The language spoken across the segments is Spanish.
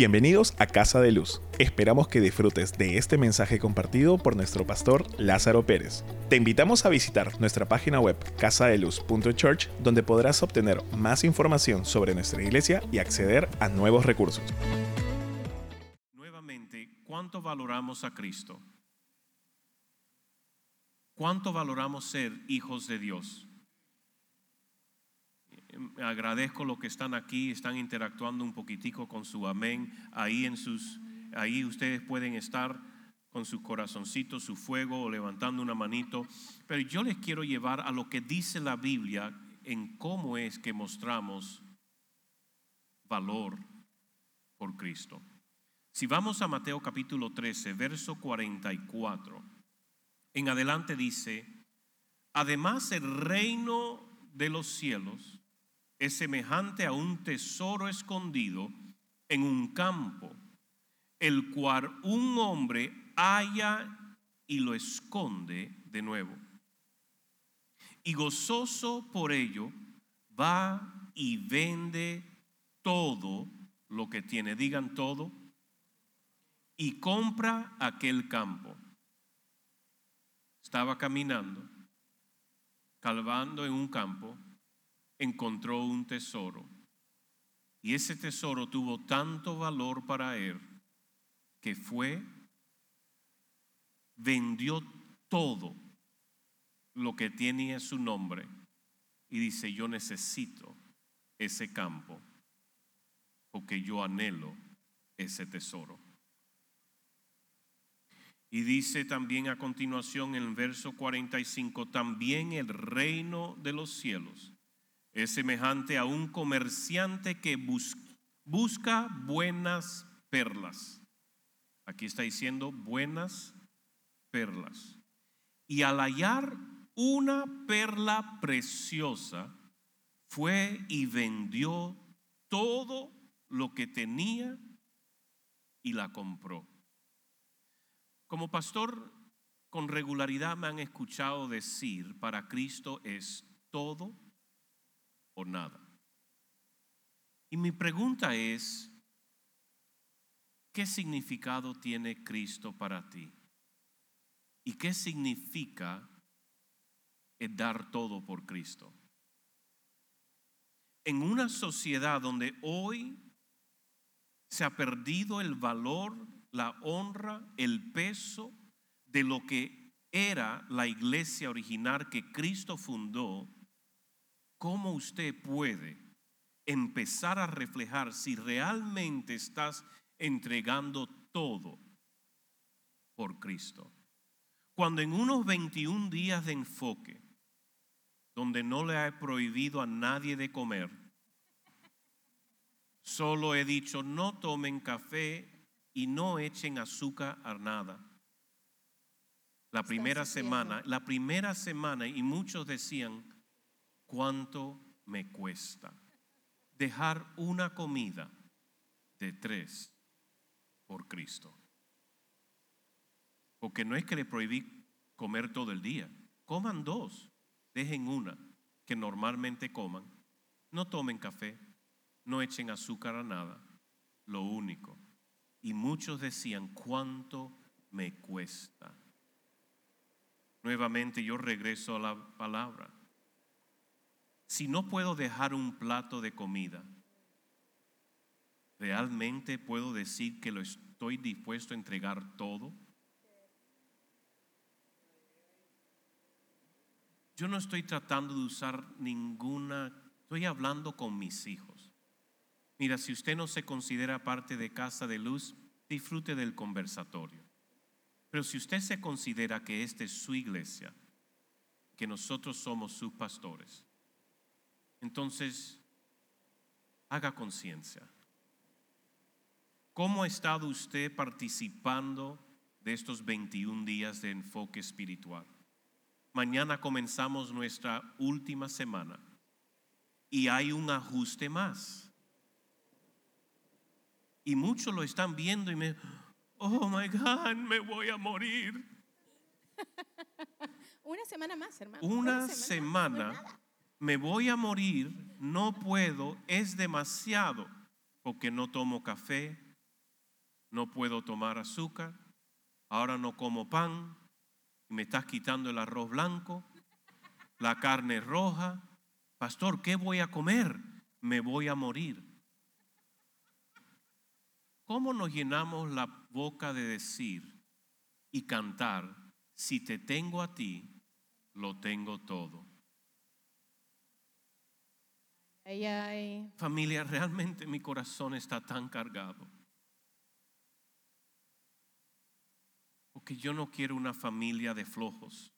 Bienvenidos a Casa de Luz. Esperamos que disfrutes de este mensaje compartido por nuestro pastor Lázaro Pérez. Te invitamos a visitar nuestra página web casadeluz.church donde podrás obtener más información sobre nuestra iglesia y acceder a nuevos recursos. Nuevamente, ¿cuánto valoramos a Cristo? ¿Cuánto valoramos ser hijos de Dios? Agradezco lo que están aquí, están interactuando un poquitico con su amén. Ahí en sus, ahí ustedes pueden estar con su corazoncito, su fuego, o levantando una manito. Pero yo les quiero llevar a lo que dice la Biblia en cómo es que mostramos valor por Cristo. Si vamos a Mateo capítulo 13, verso 44, en adelante dice, además el reino de los cielos es semejante a un tesoro escondido en un campo, el cual un hombre halla y lo esconde de nuevo. Y gozoso por ello, va y vende todo lo que tiene, digan todo, y compra aquel campo. Estaba caminando, calvando en un campo, encontró un tesoro. Y ese tesoro tuvo tanto valor para él que fue, vendió todo lo que tenía su nombre y dice, yo necesito ese campo porque yo anhelo ese tesoro. Y dice también a continuación en el verso 45, también el reino de los cielos es semejante a un comerciante que busca buenas perlas. Aquí está diciendo buenas perlas. Y al hallar una perla preciosa, fue y vendió todo lo que tenía y la compró. Como pastor, con regularidad me han escuchado decir, para Cristo es todo nada. Y mi pregunta es, ¿qué significado tiene Cristo para ti? ¿Y qué significa el dar todo por Cristo? En una sociedad donde hoy se ha perdido el valor, la honra, el peso de lo que era la iglesia original que Cristo fundó, ¿cómo usted puede empezar a reflejar si realmente estás entregando todo por Cristo? Cuando en unos 21 días de enfoque, donde no le he prohibido a nadie de comer, solo he dicho no tomen café y no echen azúcar a nada. La primera semana, la primera semana, y muchos decían, ¿cuánto me cuesta dejar una comida de tres por Cristo? Porque no es que le prohibí comer todo el día. Coman dos, dejen una que normalmente coman. No tomen café, no echen azúcar a nada. Lo único. Y muchos decían, ¿cuánto me cuesta? Nuevamente yo regreso a la palabra si no puedo dejar un plato de comida, ¿realmente puedo decir que lo estoy dispuesto a entregar todo? Yo no estoy tratando de usar ninguna, estoy hablando con mis hijos. Mira, si usted no se considera parte de Casa de Luz, disfrute del conversatorio. Pero si usted se considera que esta es su iglesia, que nosotros somos sus pastores, entonces, haga conciencia. ¿Cómo ha estado usted participando de estos 21 días de enfoque espiritual? Mañana comenzamos nuestra última semana y hay un ajuste más. Y muchos lo están viendo y me, oh my God, me voy a morir. Una semana más, hermano. Una, semana me voy a morir, no puedo, es demasiado, porque no tomo café, no puedo tomar azúcar, ahora no como pan, y me estás quitando el arroz blanco, la carne roja. Pastor, ¿qué voy a comer? Me voy a morir. ¿Cómo nos llenamos la boca de decir y cantar, si te tengo a ti, lo tengo todo? Familia, realmente mi corazón está tan cargado. Porque yo no quiero una familia de flojos,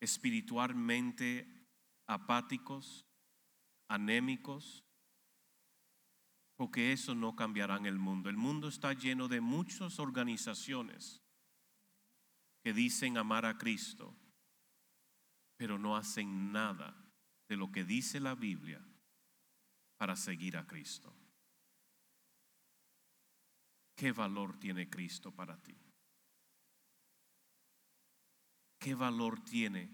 espiritualmente apáticos, anémicos, porque eso no cambiará el mundo. El mundo está lleno de muchas organizaciones que dicen amar a Cristo, pero no hacen nada de lo que dice la Biblia para seguir a Cristo. ¿Qué valor tiene Cristo para ti? ¿Qué valor tiene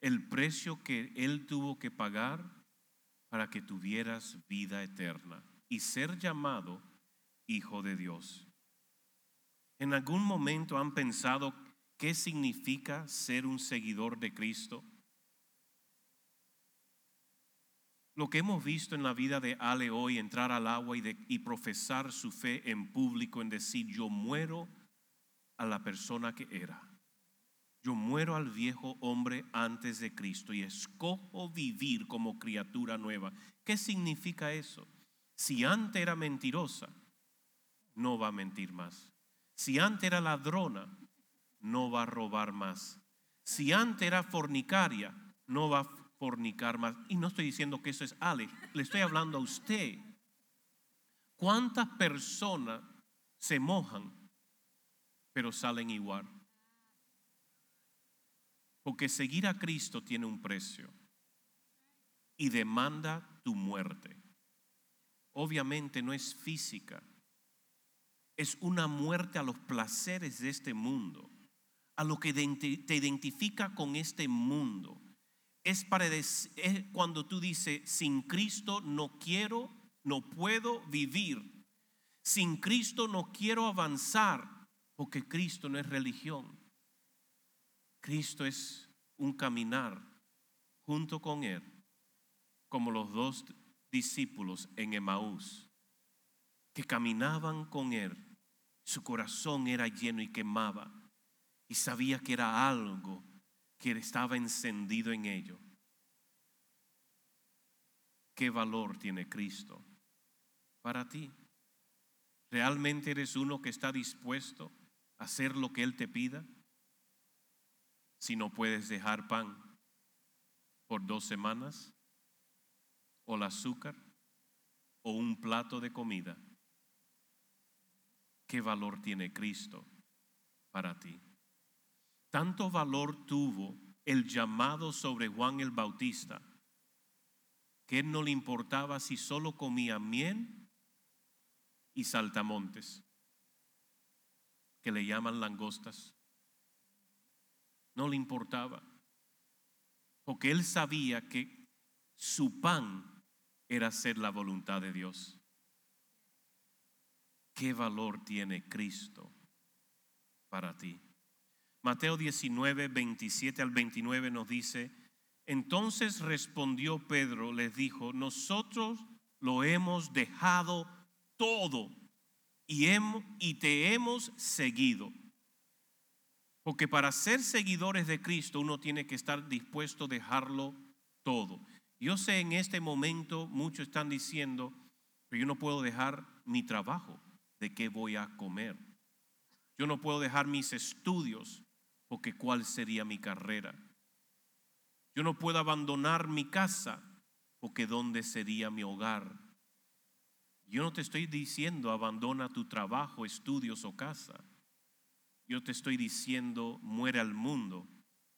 el precio que Él tuvo que pagar para que tuvieras vida eterna y ser llamado hijo de Dios? ¿En algún momento han pensado qué significa ser un seguidor de Cristo? Lo que hemos visto en la vida de Ale hoy, entrar al agua y, profesar su fe en público, en decir, yo muero a la persona que era. Yo muero al viejo hombre antes de Cristo y escojo vivir como criatura nueva. ¿Qué significa eso? Si antes era mentirosa, no va a mentir más. Si antes era ladrona, no va a robar más. Si antes era fornicaria, no va a fornicar más. Y no estoy diciendo que eso es Ale, le estoy hablando a usted. ¿Cuántas personas se mojan, pero salen igual? Porque seguir a Cristo tiene un precio y demanda tu muerte. Obviamente no es física, es una muerte a los placeres de este mundo, a lo que te identifica con este mundo. Es para dec- es cuando tú dices, sin Cristo no quiero, no puedo vivir. Sin Cristo no quiero avanzar, porque Cristo no es religión. Cristo es un caminar junto con Él, como los dos discípulos en Emaús, que caminaban con Él. Su corazón era lleno y quemaba, y sabía que era algo que estaba encendido en ello. ¿Qué valor tiene Cristo para ti? ¿Realmente eres uno que está dispuesto a hacer lo que Él te pida? Si no puedes dejar pan por dos semanas, o el azúcar, o un plato de comida, ¿qué valor tiene Cristo para ti? Tanto valor tuvo el llamado sobre Juan el Bautista, que él no le importaba si solo comía miel y saltamontes, que le llaman langostas. No le importaba, porque él sabía que su pan era hacer la voluntad de Dios. ¿Qué valor tiene Cristo para ti? Mateo 19, 27 al 29 nos dice, entonces respondió Pedro, les dijo, nosotros lo hemos dejado todo y, hemo- y te hemos seguido. Porque para ser seguidores de Cristo uno tiene que estar dispuesto a dejarlo todo. Yo sé en este momento muchos están diciendo, yo no puedo dejar mi trabajo, ¿de qué voy a comer? Yo no puedo dejar mis estudios, porque ¿cuál sería mi carrera? Yo no puedo abandonar mi casa, porque ¿dónde sería mi hogar? Yo no te estoy diciendo abandona tu trabajo, estudios o casa. Yo te estoy diciendo muere al mundo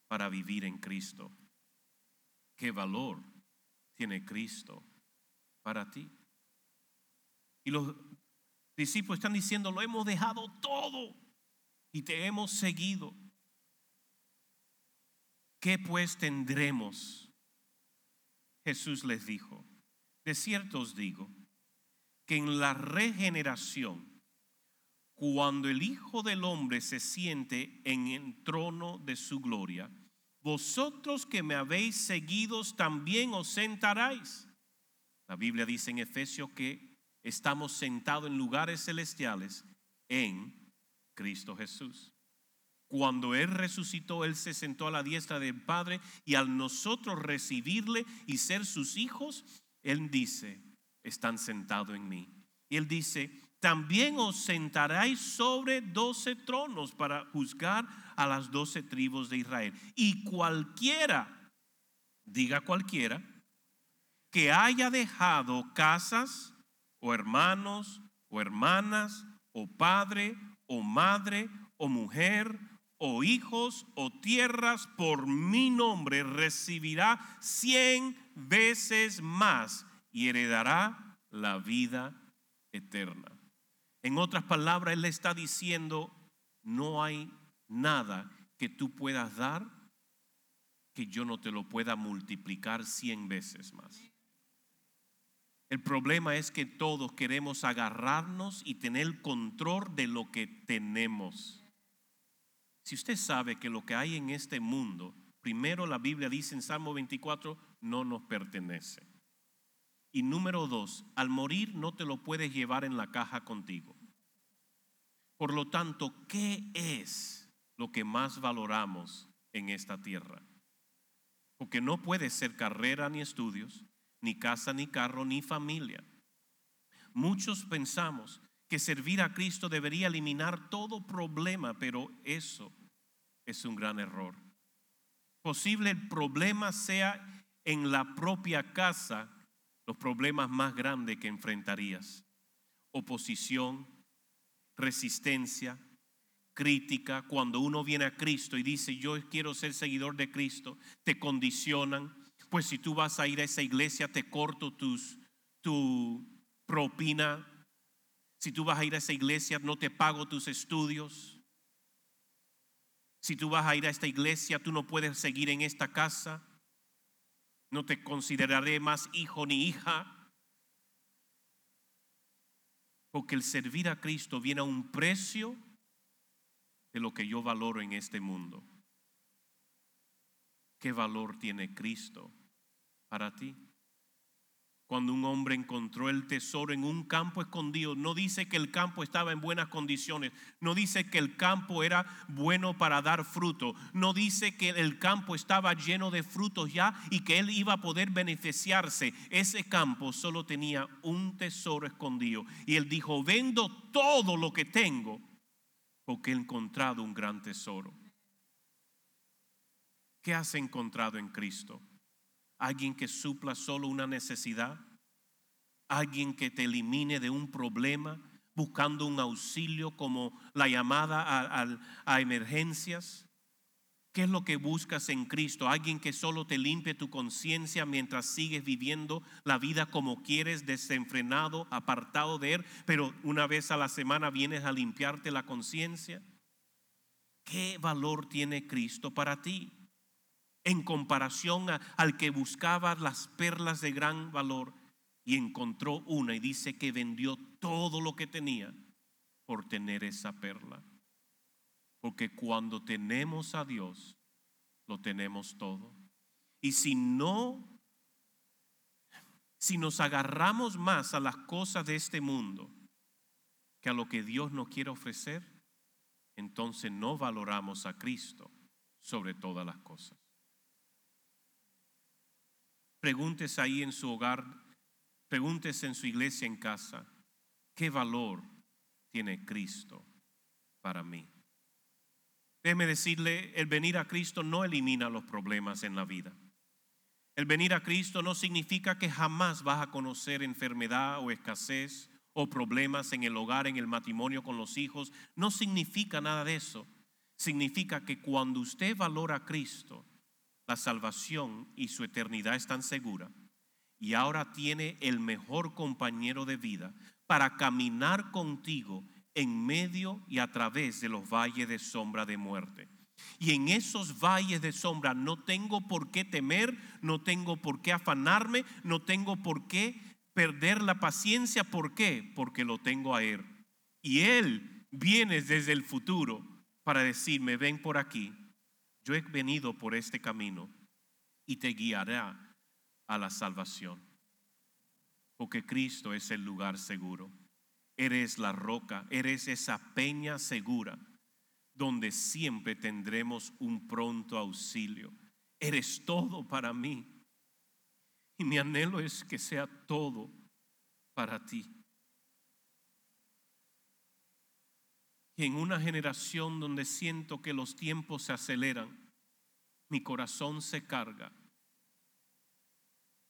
para vivir en Cristo. ¿Qué valor tiene Cristo para ti? Y los discípulos están diciendo, lo hemos dejado todo y te hemos seguido. ¿Qué pues tendremos? Jesús les dijo, de cierto os digo, que en la regeneración cuando el Hijo del Hombre se siente en el trono de su gloria, vosotros que me habéis seguidos también os sentaréis. La Biblia dice en Efesios que estamos sentados en lugares celestiales en Cristo Jesús. Cuando Él resucitó, Él se sentó a la diestra del Padre y al nosotros recibirle y ser sus hijos, Él dice, están sentados en mí. Y Él dice, también os sentaréis sobre doce tronos para juzgar a las doce tribus de Israel. Y cualquiera, diga cualquiera, que haya dejado casas o hermanos o hermanas o padre o madre o mujer o hijos o tierras por mi nombre recibirá cien veces más y heredará la vida eterna. En otras palabras, Él le está diciendo, no hay nada que tú puedas dar que yo no te lo pueda multiplicar cien veces más. El problema es que todos queremos agarrarnos y tener control de lo que tenemos. Si usted sabe que lo que hay en este mundo, primero la Biblia dice en Salmo 24, no nos pertenece. Y número dos, al morir no te lo puedes llevar en la caja contigo. Por lo tanto, ¿qué es lo que más valoramos en esta tierra? Porque no puede ser carrera ni estudios, ni casa ni carro ni familia. Muchos pensamos que servir a Cristo debería eliminar todo problema, pero eso es un gran error. Posible el problema sea en la propia casa los problemas más grandes que enfrentarías. Oposición, resistencia, crítica. Cuando uno viene a Cristo y dice, yo quiero ser seguidor de Cristo, te condicionan. Pues si tú vas a ir a esa iglesia, te corto tus, tu propina. Si tú vas a ir a esa iglesia, no te pago tus estudios. Si tú vas a ir a esta iglesia, tú no puedes seguir en esta casa. No te consideraré más hijo ni hija. Porque el servir a Cristo viene a un precio de lo que yo valoro en este mundo. ¿Qué valor tiene Cristo para ti? Cuando un hombre encontró el tesoro en un campo escondido, no dice que el campo estaba en buenas condiciones, no dice que el campo era bueno para dar fruto, no dice que el campo estaba lleno de frutos ya y que él iba a poder beneficiarse. Ese campo solo tenía un tesoro escondido y él dijo, vendo todo lo que tengo porque he encontrado un gran tesoro. ¿Qué has encontrado en Cristo? Alguien que supla solo una necesidad, alguien que te elimine de un problema, buscando un auxilio como la llamada a, emergencias. ¿Qué es lo que buscas en Cristo? Alguien que solo te limpie tu conciencia mientras sigues viviendo la vida como quieres, desenfrenado, apartado de Él, pero una vez a la semana vienes a limpiarte la conciencia. ¿Qué valor tiene Cristo para ti? En comparación al que buscaba las perlas de gran valor y encontró una y dice que vendió todo lo que tenía por tener esa perla. Porque cuando tenemos a Dios, lo tenemos todo. Y si no, si nos agarramos más a las cosas de este mundo que a lo que Dios nos quiere ofrecer, entonces no valoramos a Cristo sobre todas las cosas. Pregúntese ahí en su hogar, pregúntese en su iglesia en casa, ¿qué valor tiene Cristo para mí? Déjeme decirle, el venir a Cristo no elimina los problemas en la vida. El venir a Cristo no significa que jamás vas a conocer enfermedad o escasez o problemas en el hogar, en el matrimonio con los hijos. No significa nada de eso. Significa que cuando usted valora a Cristo, la salvación y su eternidad están seguras y ahora tiene el mejor compañero de vida para caminar contigo en medio y a través de los valles de sombra de muerte. Y en esos valles de sombra no tengo por qué temer, no tengo por qué afanarme, no tengo por qué perder la paciencia. ¿Por qué? Porque lo tengo a Él. Y Él vienes desde el futuro para decirme, ven por aquí, yo he venido por este camino y te guiará a la salvación. Porque Cristo es el lugar seguro. Eres la roca, eres esa peña segura donde siempre tendremos un pronto auxilio. Eres todo para mí. Y mi anhelo es que sea todo para ti. Y en una generación donde siento que los tiempos se aceleran, mi corazón se carga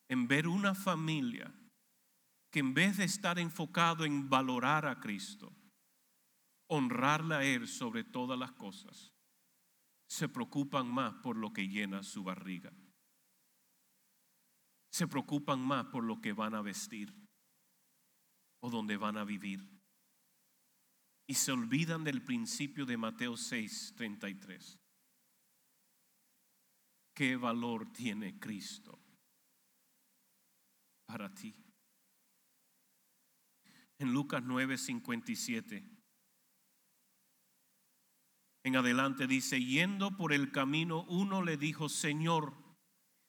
en ver una familia que en vez de estar enfocado en valorar a Cristo, honrarle a Él sobre todas las cosas, se preocupan más por lo que llena su barriga. Se preocupan más por lo que van a vestir o donde van a vivir. Y se olvidan del principio de Mateo 6, 33. ¿Qué valor tiene Cristo para ti? En Lucas 9, 57 en adelante dice, yendo por el camino, uno le dijo, Señor,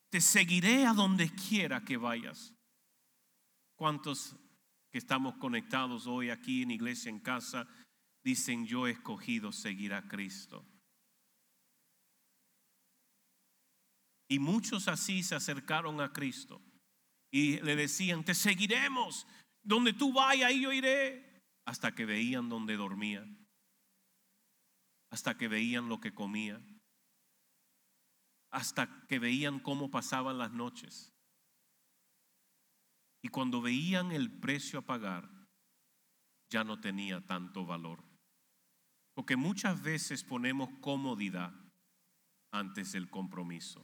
te seguiré a donde quiera que vayas. ¿Cuántos que estamos conectados hoy aquí en iglesia en casa dicen, yo he escogido seguir a Cristo? Y muchos así se acercaron a Cristo y le decían, te seguiremos, donde tú vayas, ahí yo iré, hasta que veían donde dormía hasta que veían lo que comía, hasta que veían cómo pasaban las noches. Y cuando veían el precio a pagar, ya no tenía tanto valor. Porque muchas veces ponemos comodidad antes del compromiso.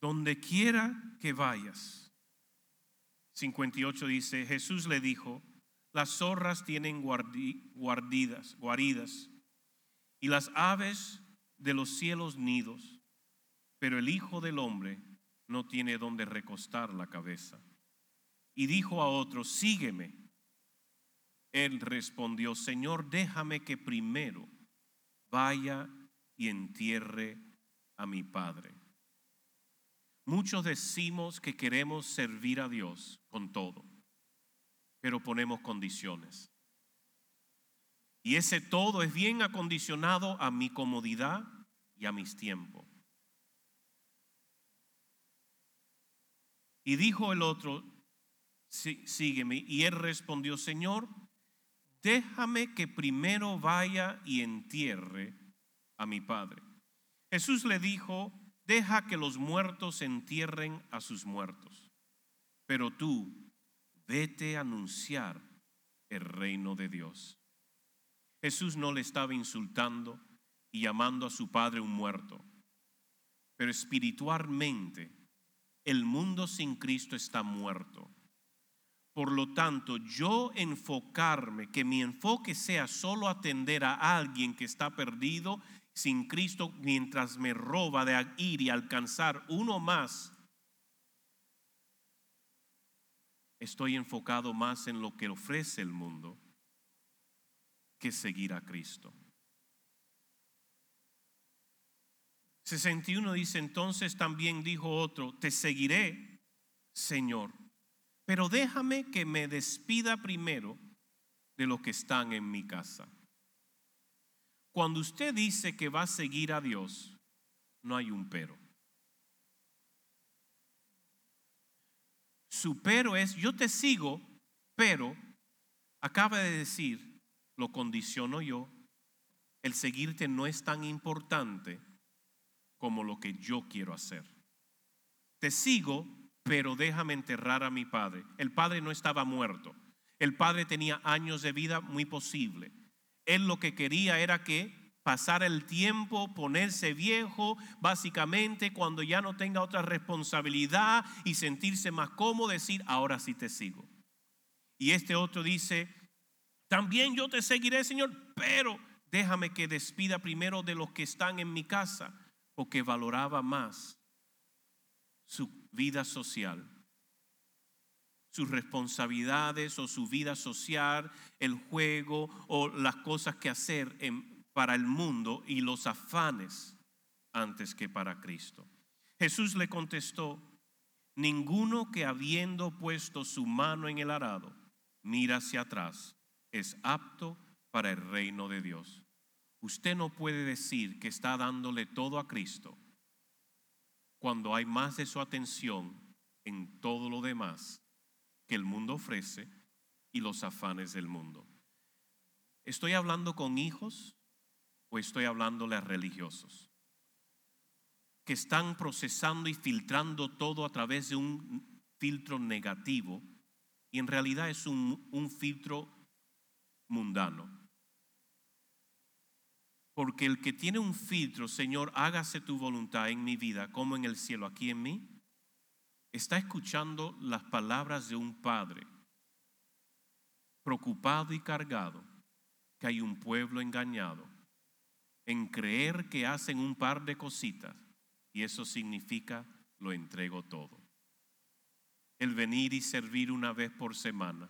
Donde quiera que vayas. 58 dice, Jesús le dijo, las zorras tienen guardidas, guaridas y las aves de los cielos nidos, pero el Hijo del Hombre no tiene donde recostar la cabeza. Y dijo a otro, sígueme. Él respondió, Señor, déjame que primero vaya y entierre a mi Padre. Muchos decimos que queremos servir a Dios con todo pero ponemos condiciones. Y ese todo es bien acondicionado a mi comodidad y a mis tiempos. Y dijo el otro, sígueme. Y él respondió, Señor, déjame que primero vaya y entierre a mi padre. Jesús le dijo, deja que los muertos entierren a sus muertos. Pero tú, vete a anunciar el reino de Dios. Jesús no le estaba insultando y llamando a su padre un muerto, pero espiritualmente el mundo sin Cristo está muerto. Por lo tanto, yo enfocarme, que mi enfoque sea solo atender a alguien que está perdido sin Cristo mientras me roba de ir y alcanzar uno más estoy enfocado más en lo que ofrece el mundo que seguir a Cristo. 61 dice, entonces también dijo otro, te seguiré, Señor, pero déjame que me despida primero de los que están en mi casa. Cuando usted dice que va a seguir a Dios, no hay un pero. Su pero es, yo te sigo, pero acaba de decir, lo condiciono yo, el seguirte no es tan importante como lo que yo quiero hacer. Te sigo, pero déjame enterrar a mi padre. El padre no estaba muerto. El padre tenía años de vida muy posible. Él lo que quería era que pasar el tiempo, ponerse viejo, básicamente cuando ya no tenga otra responsabilidad y sentirse más cómodo, decir, ahora sí te sigo. Y este otro dice, también yo te seguiré, Señor, pero déjame que despida primero de los que están en mi casa, porque valoraba más su vida social, sus responsabilidades o su vida social, el juego o las cosas que hacer para el mundo y los afanes antes que para Cristo. Jesús le contestó, ninguno que habiendo puesto su mano en el arado mira hacia atrás es apto para el reino de Dios. Usted no puede decir que está dándole todo a Cristo cuando hay más de su atención en todo lo demás que el mundo ofrece y los afanes del mundo. ¿Estoy hablando con hijos o estoy hablándole a religiosos? Que están procesando y filtrando todo a través de un filtro negativo y en realidad es un, un filtro mundano. Porque el que tiene un filtro, Señor, hágase tu voluntad en mi vida como en el cielo, aquí en mí, está escuchando las palabras de un padre preocupado y cargado que hay un pueblo engañado en creer que hacen un par de cositas y eso significa lo entrego todo. El venir y servir una vez por semana,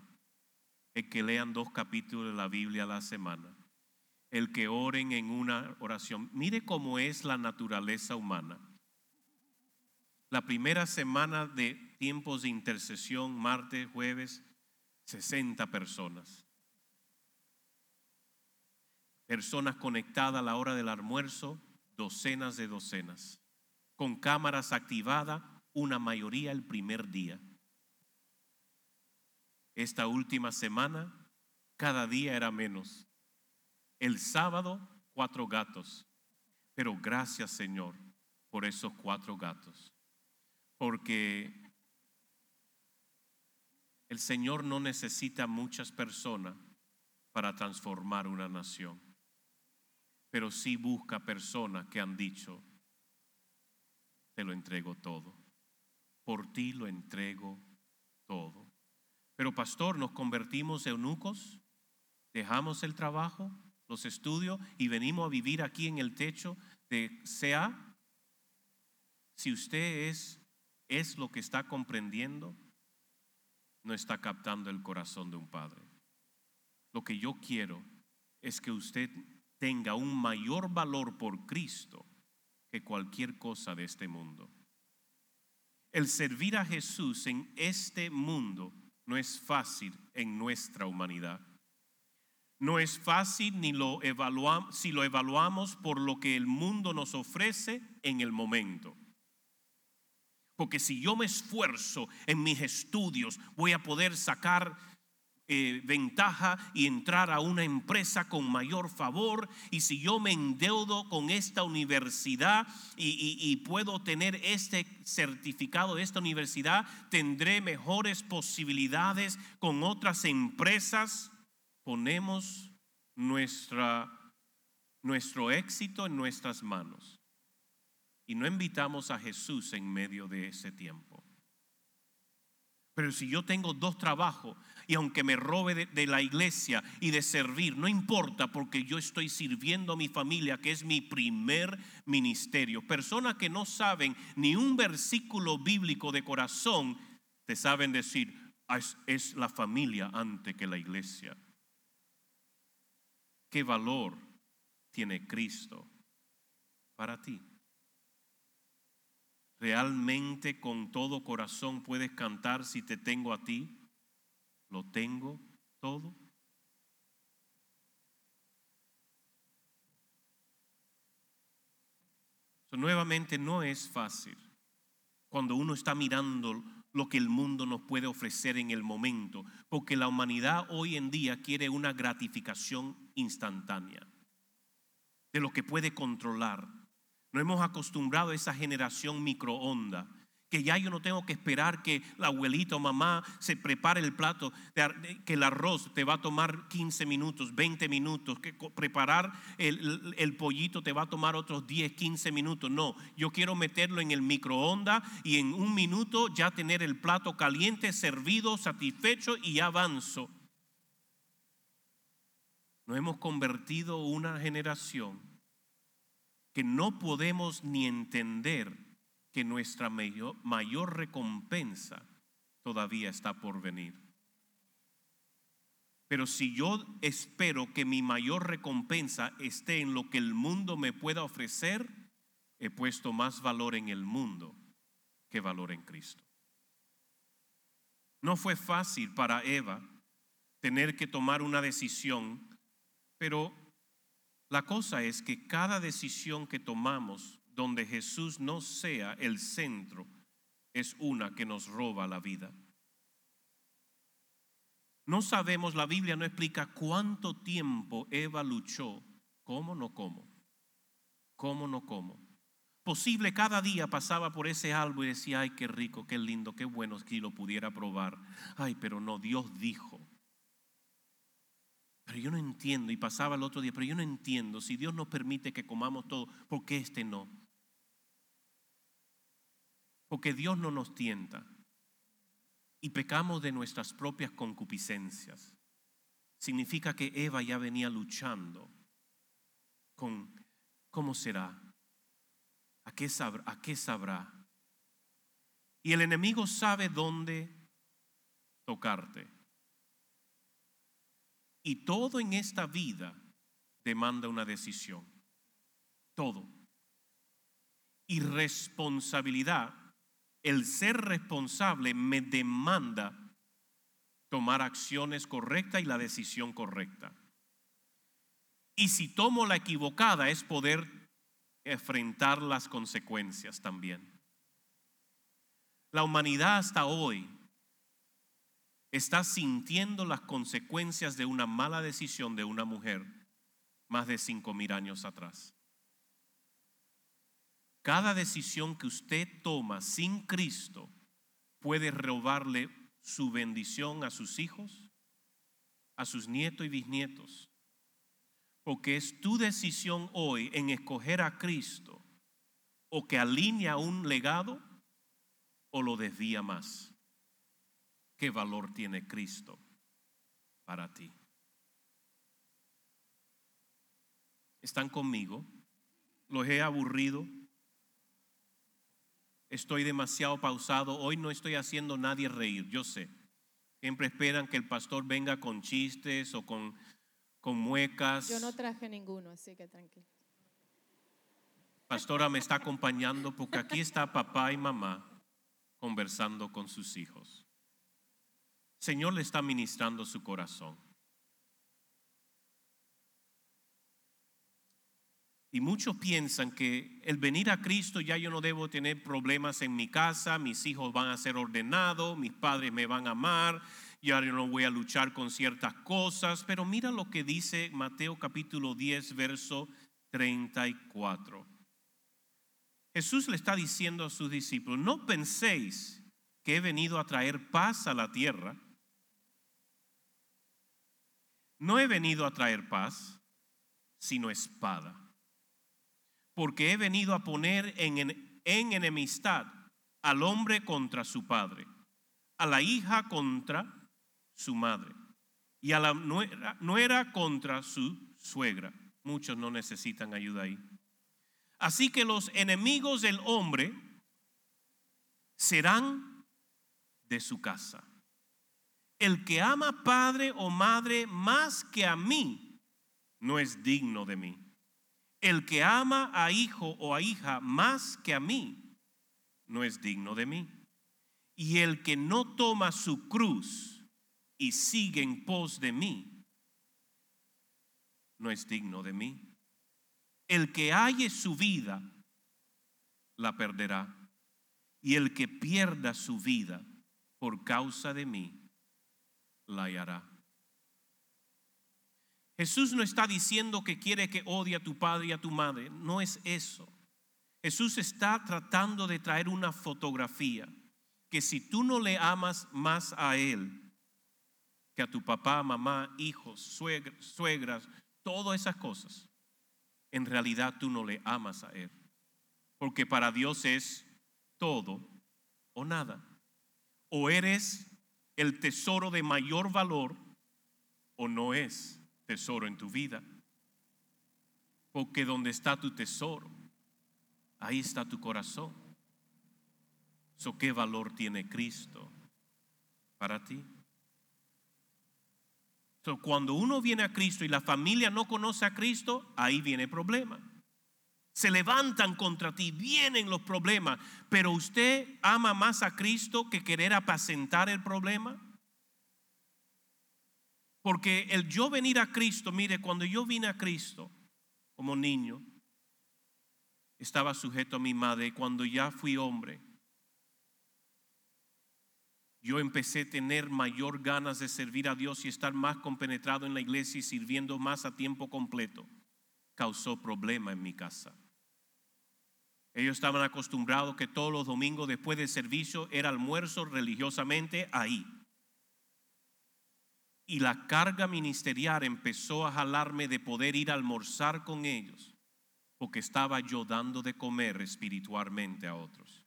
el que lean dos capítulos de la Biblia a la semana, el que oren en una oración. Mire cómo es la naturaleza humana. La primera semana de tiempos de intercesión, martes, jueves, 60 personas. Personas conectadas a la hora del almuerzo, docenas de docenas. Con cámaras activadas, una mayoría el primer día. Esta última semana, cada día era menos. El sábado, cuatro gatos. Pero gracias Señor por esos cuatro gatos. Porque el Señor no necesita muchas personas para transformar una nación. Pero sí busca personas que han dicho, te lo entrego todo. Por ti lo entrego todo. Pero pastor, nos convertimos en eunucos, dejamos el trabajo, los estudios y venimos a vivir aquí en el techo de CA. Si usted es, es lo que está comprendiendo, no está captando el corazón de un padre. Lo que yo quiero es que usted tenga un mayor valor por Cristo que cualquier cosa de este mundo. El servir a Jesús en este mundo no es fácil en nuestra humanidad. No es fácil ni lo si lo evaluamos por lo que el mundo nos ofrece en el momento. Porque si yo me esfuerzo en mis estudios, voy a poder sacar eh, ventaja y entrar a una empresa con mayor favor. Y si yo me endeudo con esta universidad y- y puedo tener este certificado de esta universidad, tendré mejores posibilidades con otras empresas. Ponemos nuestra, nuestro éxito en nuestras manos y no invitamos a Jesús en medio de ese tiempo. Pero si yo tengo dos trabajos y aunque me robe de, la iglesia y de servir, no importa porque yo estoy sirviendo a mi familia, que es mi primer ministerio. Personas que no saben ni un versículo bíblico de corazón, te saben decir, "Ah, es, es la familia antes que la iglesia. ¿Qué valor tiene Cristo para ti? ¿Realmente con todo corazón puedes cantar si te tengo a ti? ¿Lo tengo todo? Nuevamente no es fácil cuando uno está mirando lo que el mundo nos puede ofrecer en el momento, porque la humanidad hoy en día quiere una gratificación instantánea de lo que puede controlar. No hemos acostumbrado a esa generación microonda, que ya yo no tengo que esperar que la abuelita o mamá se prepare el plato, que el arroz te va a tomar 15 minutos, 20 minutos, que preparar el, pollito te va a tomar otros 10, 15 minutos. No, yo quiero meterlo en el microondas y en un minuto ya tener el plato caliente, servido, satisfecho y avanzo. Nos hemos convertido una generación que no podemos ni entender que nuestra mayor, recompensa todavía está por venir. Pero si yo espero que mi mayor recompensa esté en lo que el mundo me pueda ofrecer, he puesto más valor en el mundo que valor en Cristo. No fue fácil para Eva tener que tomar una decisión, pero la cosa es que cada decisión que tomamos donde Jesús no sea el centro es una que nos roba la vida. No sabemos, la Biblia no explica cuánto tiempo Eva luchó, cómo no cómo, cómo no cómo. Posible cada día pasaba por ese árbol y decía, ay, qué rico, qué lindo, qué bueno si lo pudiera probar. Ay, pero no, Dios dijo. Pero yo no entiendo, y pasaba el otro día, pero yo no entiendo, si Dios nos permite que comamos todo, ¿por qué este no? Porque Dios no nos tienta y pecamos de nuestras propias concupiscencias. Significa que Eva ya venía luchando con cómo será, a qué sabrá, a qué sabrá. Y el enemigo sabe dónde tocarte. Y todo en esta vida demanda una decisión. Todo. Y responsabilidad el ser responsable me demanda tomar acciones correctas y la decisión correcta. Y si tomo la equivocada es poder enfrentar las consecuencias también. La humanidad hasta hoy está sintiendo las consecuencias de una mala decisión de una mujer más de cinco mil años atrás. Cada decisión que usted toma sin Cristo puede robarle su bendición a sus hijos, a sus nietos y bisnietos. Porque es tu decisión hoy en escoger a Cristo o que alinea un legado o lo desvía más. ¿Qué valor tiene Cristo para ti? ¿Están conmigo? ¿Los he aburrido? Estoy demasiado pausado, hoy no estoy haciendo nadie reír, yo sé. Siempre esperan que el pastor venga con chistes o con, con muecas. Yo no traje ninguno, así que tranquilo. Pastora me está acompañando porque aquí está papá y mamá conversando con sus hijos. Señor le está ministrando su corazón. Y muchos piensan que el venir a Cristo ya yo no debo tener problemas en mi casa, mis hijos van a ser ordenados, mis padres me van a amar, ya yo no voy a luchar con ciertas cosas. Pero mira lo que dice Mateo capítulo 10, verso 34. Jesús le está diciendo a sus discípulos, no penséis que he venido a traer paz a la tierra. No he venido a traer paz, sino espada porque he venido a poner en, enemistad al hombre contra su padre, a la hija contra su madre y a la nuera, nuera contra su suegra. Muchos no necesitan ayuda ahí. Así que los enemigos del hombre serán de su casa. El que ama padre o madre más que a mí no es digno de mí. El que ama a hijo o a hija más que a mí, no es digno de mí. Y el que no toma su cruz y sigue en pos de mí, no es digno de mí. El que halle su vida, la perderá. Y el que pierda su vida por causa de mí, la hallará. Jesús no está diciendo que quiere que odie a tu padre y a tu madre, no es eso. Jesús está tratando de traer una fotografía que si tú no le amas más a Él que a tu papá, mamá, hijos, suegras, suegras, todas esas cosas, en realidad tú no le amas a Él. Porque para Dios es todo o nada. O eres el tesoro de mayor valor o no es tesoro en tu vida. Porque donde está tu tesoro, ahí está tu corazón. So, ¿Qué valor tiene Cristo para ti. So, cuando uno viene a Cristo y la familia no conoce a Cristo, ahí viene el problema. Se levantan contra ti, vienen los problemas, pero usted ama más a Cristo que querer apacentar el problema. Porque el yo venir a Cristo, mire, cuando yo vine a Cristo como niño, estaba sujeto a mi madre. Cuando ya fui hombre, yo empecé a tener mayor ganas de servir a Dios y estar más compenetrado en la iglesia y sirviendo más a tiempo completo. Causó problema en mi casa. Ellos estaban acostumbrados que todos los domingos después del servicio era almuerzo religiosamente ahí. Y la carga ministerial empezó a jalarme de poder ir a almorzar con ellos, porque estaba yo dando de comer espiritualmente a otros.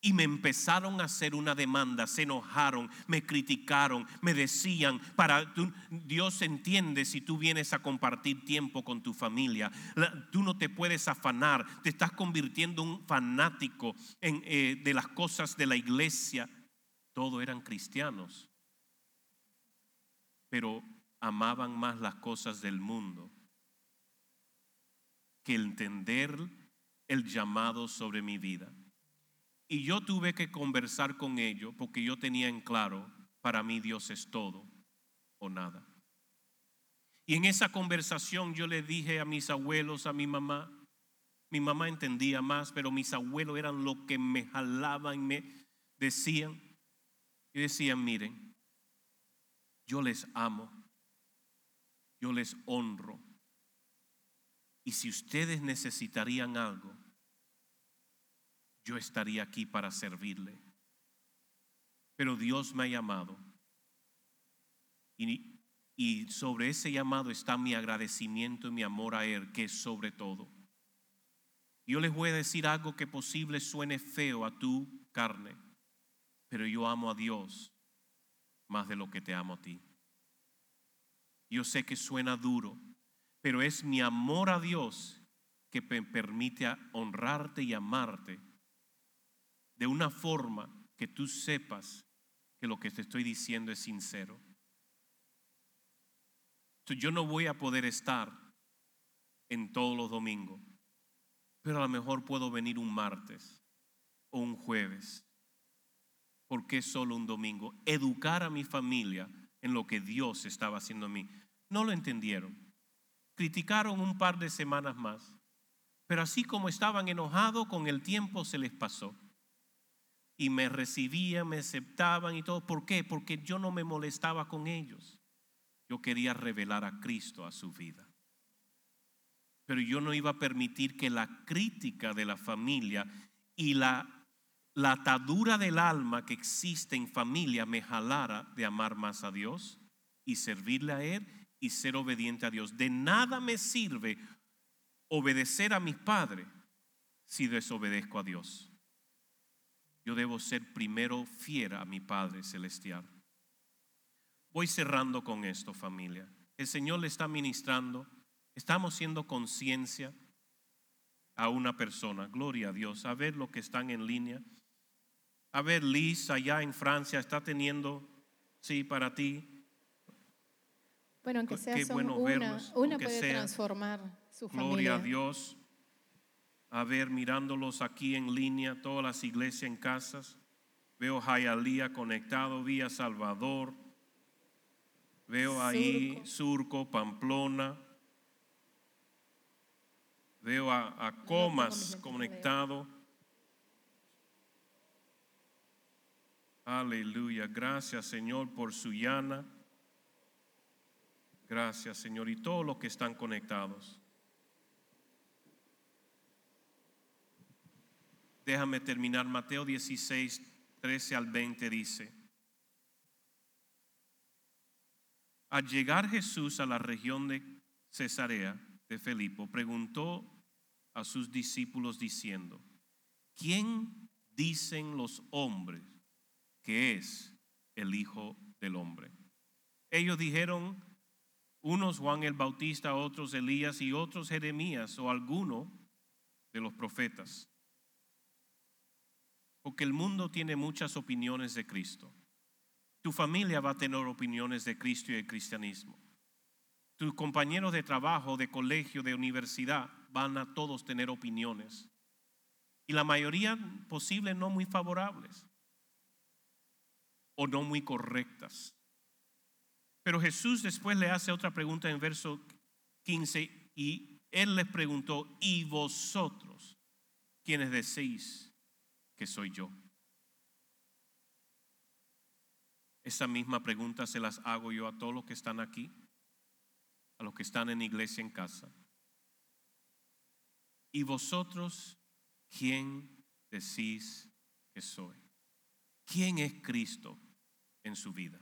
Y me empezaron a hacer una demanda, se enojaron, me criticaron, me decían, para Dios entiende si tú vienes a compartir tiempo con tu familia, tú no te puedes afanar, te estás convirtiendo en un fanático eh, de las cosas de la iglesia. Todos eran cristianos, pero amaban más las cosas del mundo que entender el llamado sobre mi vida. Y yo tuve que conversar con ellos porque yo tenía en claro, para mí Dios es todo o nada. Y en esa conversación yo le dije a mis abuelos, a mi mamá, mi mamá entendía más, pero mis abuelos eran los que me jalaban y me decían, y decían, miren, yo les amo, yo les honro, y si ustedes necesitarían algo, yo estaría aquí para servirle. Pero Dios me ha llamado. Y, sobre ese llamado está mi agradecimiento y mi amor a Él, que es sobre todo. Yo les voy a decir algo que posible suene feo a tu carne, pero yo amo a Dios más de lo que te amo a ti. Yo sé que suena duro, pero es mi amor a Dios que me permite honrarte y amarte de una forma que tú sepas que lo que te estoy diciendo es sincero. yo no voy a poder estar en todos los domingos, pero a lo mejor puedo venir un martes o un jueves. ¿Por qué solo un domingo? Educar a mi familia en lo que Dios estaba haciendo a mí. No lo entendieron. Criticaron un par de semanas más. Pero así como estaban enojados, con el tiempo se les pasó y me recibían, me aceptaban y todo. ¿Por qué? Porque yo no me molestaba con ellos. Yo quería revelar a Cristo a su vida. Pero yo no iba a permitir que la crítica de la familia y la, la atadura del alma que existe en familia me jalara de amar más a Dios y servirle a Él y ser obediente a Dios. De nada me sirve obedecer a mis padres si desobedezco a Dios yo debo ser primero fiera a mi Padre Celestial. Voy cerrando con esto, familia. El Señor le está ministrando. Estamos siendo conciencia a una persona. Gloria a Dios. A ver lo que están en línea. A ver, Liz, allá en Francia, está teniendo, sí, para ti. Bueno, aunque sea una, una puede transformar su familia. Gloria a Dios a ver mirándolos aquí en línea, todas las iglesias en casas. Veo Jayalía conectado vía Salvador. Veo ahí Surco, Pamplona. Veo a, Comas conectado. Aleluya. Gracias Señor por su llana. Gracias Señor. Y todos los que están conectados. Déjame terminar. Mateo 16, 13 al 20 dice. Al llegar Jesús a la región de Cesarea de Felipo, preguntó a sus discípulos diciendo, ¿quién dicen los hombres que es el Hijo del Hombre? Ellos dijeron, unos Juan el Bautista, otros Elías y otros Jeremías o alguno de los profetas. Porque el mundo tiene muchas opiniones de Cristo. Tu familia va a tener opiniones de Cristo y el cristianismo. Tus compañeros de trabajo, de colegio, de universidad, van a todos tener opiniones. Y la mayoría posible no muy favorables o no muy correctas. Pero Jesús después le hace otra pregunta en verso 15 y él les preguntó, ¿y vosotros quiénes decís que soy yo? Esa misma pregunta se las hago yo a todos los que están aquí, a los que están en iglesia en casa. ¿Y vosotros quién decís que soy? ¿Quién es Cristo en su vida?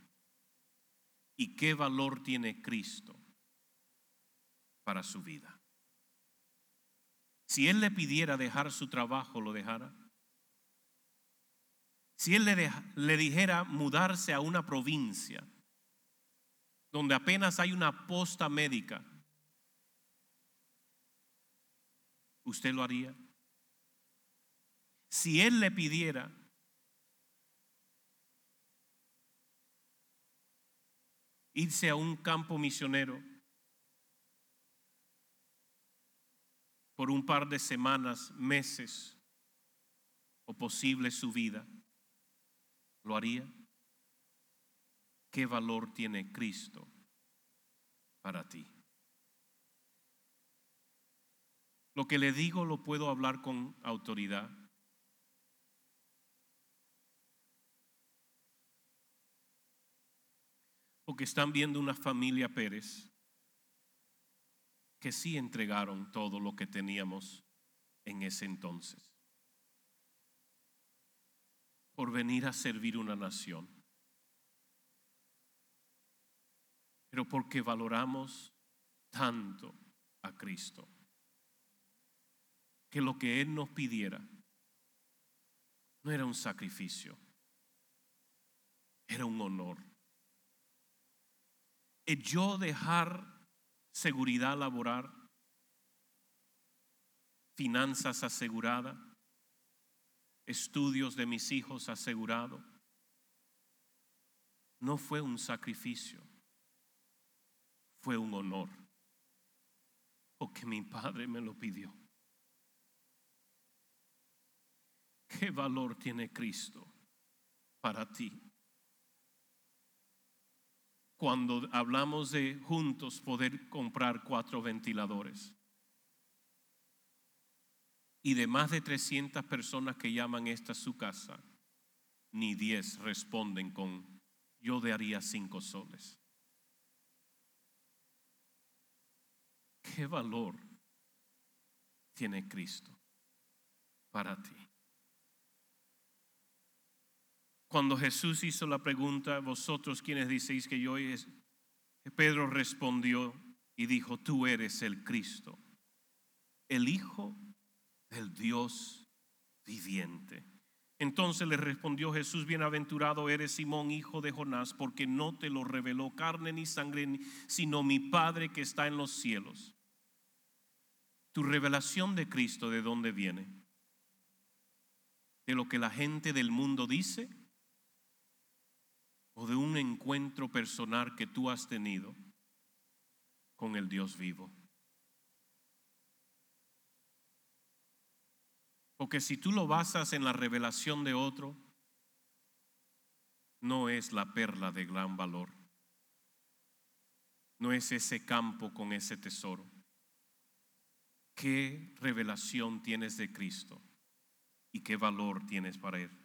¿Y qué valor tiene Cristo para su vida? Si Él le pidiera dejar su trabajo, ¿lo dejara? Si él le, le dijera mudarse a una provincia donde apenas hay una posta médica, ¿usted lo haría? Si él le pidiera irse a un campo misionero por un par de semanas, meses o posible su vida, ¿Lo haría? ¿Qué valor tiene Cristo para ti? Lo que le digo lo puedo hablar con autoridad. Porque están viendo una familia Pérez que sí entregaron todo lo que teníamos en ese entonces por venir a servir una nación, pero porque valoramos tanto a Cristo, que lo que Él nos pidiera no era un sacrificio, era un honor. El yo dejar seguridad laboral, finanzas aseguradas, estudios de mis hijos asegurado. No fue un sacrificio, fue un honor, porque mi padre me lo pidió. ¿Qué valor tiene Cristo para ti? Cuando hablamos de juntos poder comprar cuatro ventiladores y de más de 300 personas que llaman esta su casa, ni 10 responden con yo daría cinco soles. ¿Qué valor tiene Cristo para ti? Cuando Jesús hizo la pregunta, vosotros quienes decís que yo es, Pedro respondió y dijo, tú eres el Cristo, el Hijo el Dios viviente. Entonces le respondió Jesús, bienaventurado eres Simón, hijo de Jonás, porque no te lo reveló carne ni sangre, sino mi Padre que está en los cielos. Tu revelación de Cristo, ¿de dónde viene? ¿De lo que la gente del mundo dice? ¿O de un encuentro personal que tú has tenido con el Dios vivo? Porque si tú lo basas en la revelación de otro, no es la perla de gran valor. No es ese campo con ese tesoro. ¿Qué revelación tienes de Cristo y qué valor tienes para Él?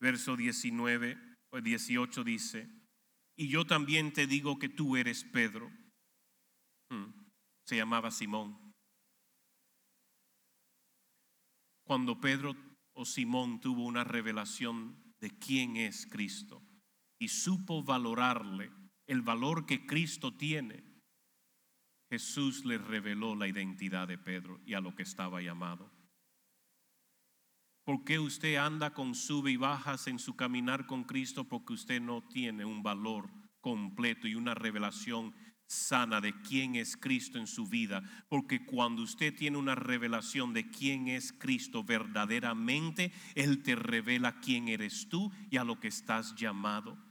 Verso 19 o 18 dice, y yo también te digo que tú eres Pedro. Hmm, se llamaba Simón cuando Pedro o Simón tuvo una revelación de quién es Cristo y supo valorarle el valor que Cristo tiene, Jesús le reveló la identidad de Pedro y a lo que estaba llamado. ¿Por qué usted anda con sube y bajas en su caminar con Cristo? Porque usted no tiene un valor completo y una revelación sana de quién es Cristo en su vida, porque cuando usted tiene una revelación de quién es Cristo verdaderamente, Él te revela quién eres tú y a lo que estás llamado.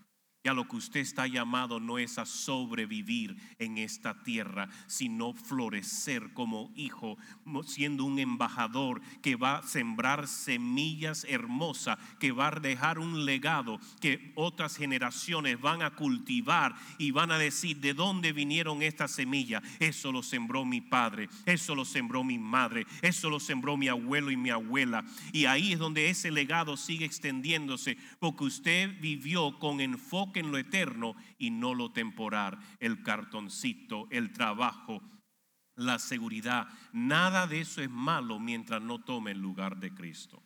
Y lo que usted está llamado no es a sobrevivir en esta tierra, sino florecer como hijo, siendo un embajador que va a sembrar semillas hermosas, que va a dejar un legado que otras generaciones van a cultivar y van a decir de dónde vinieron estas semillas. Eso lo sembró mi padre, eso lo sembró mi madre, eso lo sembró mi abuelo y mi abuela. Y ahí es donde ese legado sigue extendiéndose, porque usted vivió con enfoque en lo eterno y no lo temporal, el cartoncito, el trabajo, la seguridad. Nada de eso es malo mientras no tome el lugar de Cristo.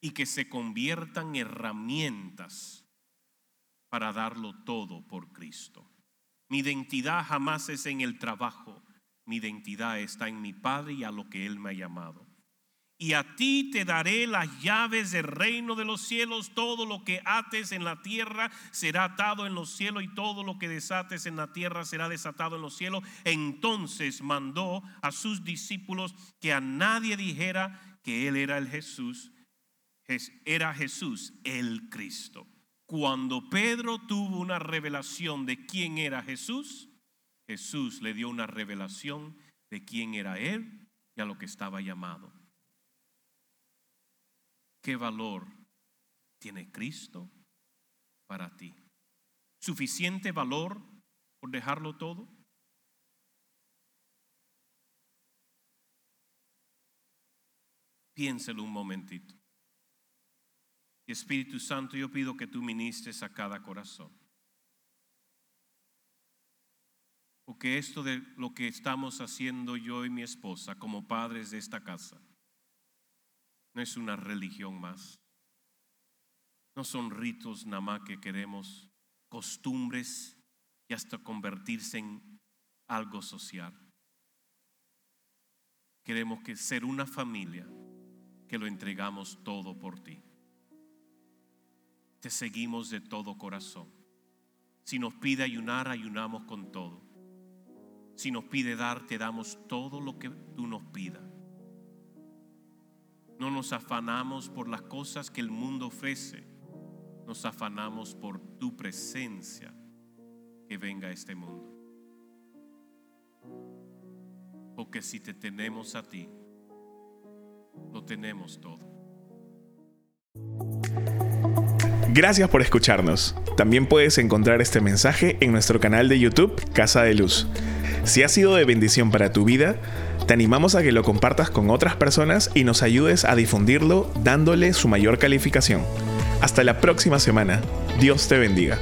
Y que se conviertan herramientas para darlo todo por Cristo. Mi identidad jamás es en el trabajo. Mi identidad está en mi Padre y a lo que Él me ha llamado y a ti te daré las llaves del reino de los cielos. Todo lo que ates en la tierra será atado en los cielos y todo lo que desates en la tierra será desatado en los cielos. Entonces mandó a sus discípulos que a nadie dijera que él era el Jesús, era Jesús el Cristo. Cuando Pedro tuvo una revelación de quién era Jesús, Jesús le dio una revelación de quién era él y a lo que estaba llamado. ¿Qué valor tiene Cristo para ti? ¿Suficiente valor por dejarlo todo? Piénselo un momentito. Espíritu Santo, yo pido que tú ministres a cada corazón. Porque esto de lo que estamos haciendo yo y mi esposa como padres de esta casa no es una religión más. No son ritos nada más que queremos, costumbres y hasta convertirse en algo social. Queremos que ser una familia que lo entregamos todo por ti. Te seguimos de todo corazón. Si nos pide ayunar, ayunamos con todo. Si nos pide dar, te damos todo lo que tú nos pidas. No nos afanamos por las cosas que el mundo ofrece. Nos afanamos por tu presencia que venga a este mundo. Porque si te tenemos a ti, lo tenemos todo. Gracias por escucharnos. También puedes encontrar este mensaje en nuestro canal de YouTube Casa de Luz. Si ha sido de bendición para tu vida, te animamos a que lo compartas con otras personas y nos ayudes a difundirlo dándole su mayor calificación. Hasta la próxima semana. Dios te bendiga.